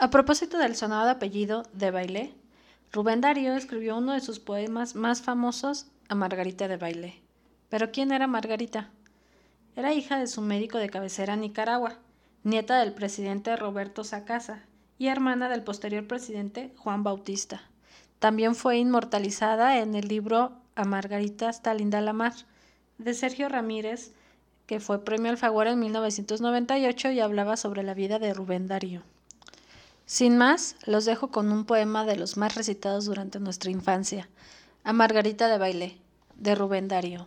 A propósito del sonado apellido de Bailé, Rubén Darío escribió uno de sus poemas más famosos a Margarita de Bailé. Pero ¿quién era Margarita? Era hija de su médico de cabecera en Nicaragua, nieta del presidente Roberto Sacasa y hermana del posterior presidente Juan Bautista. También fue inmortalizada en el libro A Margarita está linda la mar, de Sergio Ramírez, que fue premio Alfaguara en 1998 y hablaba sobre la vida de Rubén Darío. Sin más, los dejo con un poema de los más recitados durante nuestra infancia, A Margarita de Baile, de Rubén Darío.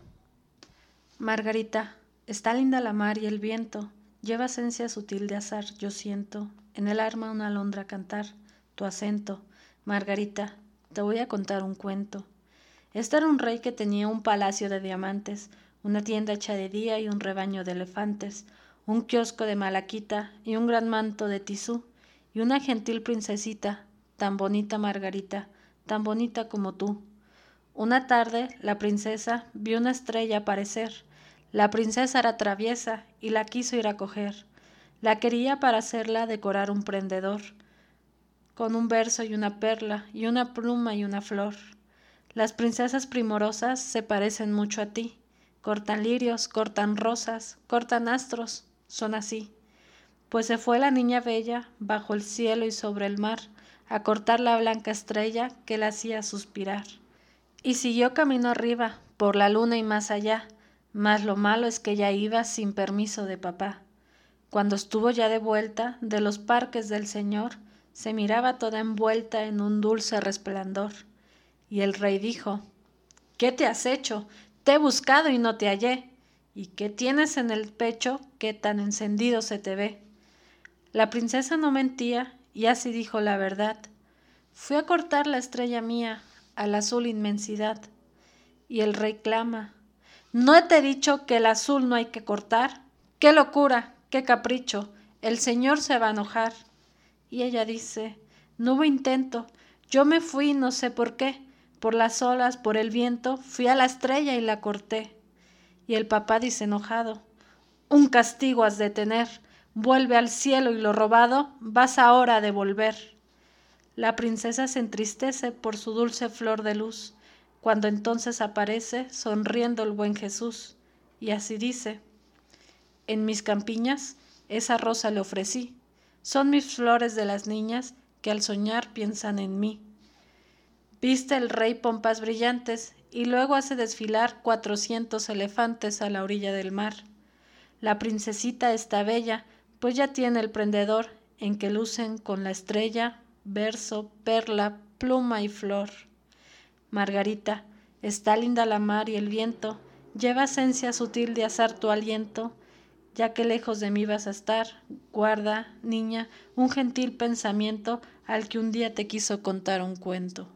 Margarita, está linda la mar y el viento, lleva esencia sutil de azar, yo siento, en el arma una alondra cantar, tu acento, Margarita, te voy a contar un cuento. Este era un rey que tenía un palacio de diamantes, una tienda hecha de día y un rebaño de elefantes, un kiosco de malaquita y un gran manto de tisú, y una gentil princesita, tan bonita Margarita, tan bonita como tú. Una tarde la princesa vio una estrella aparecer. La princesa era traviesa y la quiso ir a coger. La quería para hacerla decorar un prendedor, con un verso y una perla, y una pluma y una flor. Las princesas primorosas se parecen mucho a ti. Cortan lirios, cortan rosas, cortan astros, son así. Pues se fue la niña bella, bajo el cielo y sobre el mar, a cortar la blanca estrella que la hacía suspirar. Y siguió camino arriba, por la luna y más allá, mas lo malo es que ya iba sin permiso de papá. Cuando estuvo ya de vuelta de los parques del Señor, se miraba toda envuelta en un dulce resplandor. Y el rey dijo, ¿Qué te has hecho? Te he buscado y no te hallé. ¿Y qué tienes en el pecho que tan encendido se te ve? La princesa no mentía y así dijo la verdad. Fui a cortar la estrella mía a la azul inmensidad. Y el rey clama, ¿no te he dicho que el azul no hay que cortar? ¡Qué locura! ¡Qué capricho! El señor se va a enojar. Y ella dice, no hubo intento, yo me fui no sé por qué, por las olas, por el viento, fui a la estrella y la corté. Y el papá dice enojado, un castigo has de tener, vuelve al cielo y lo robado vas ahora a devolver. La princesa se entristece por su dulce flor de luz, cuando entonces aparece sonriendo el buen Jesús, y así dice, en mis campiñas esa rosa le ofrecí, son mis flores de las niñas que al soñar piensan en mí. Viste el rey pompas brillantes y luego hace desfilar cuatrocientos elefantes a la orilla del mar. La princesita está bella, pues ya tiene el prendedor en que lucen con la estrella, verso, perla, pluma y flor. Margarita, está linda la mar y el viento, lleva esencia sutil de azar tu aliento, ya que lejos de mí vas a estar, guarda, niña, un gentil pensamiento al que un día te quiso contar un cuento.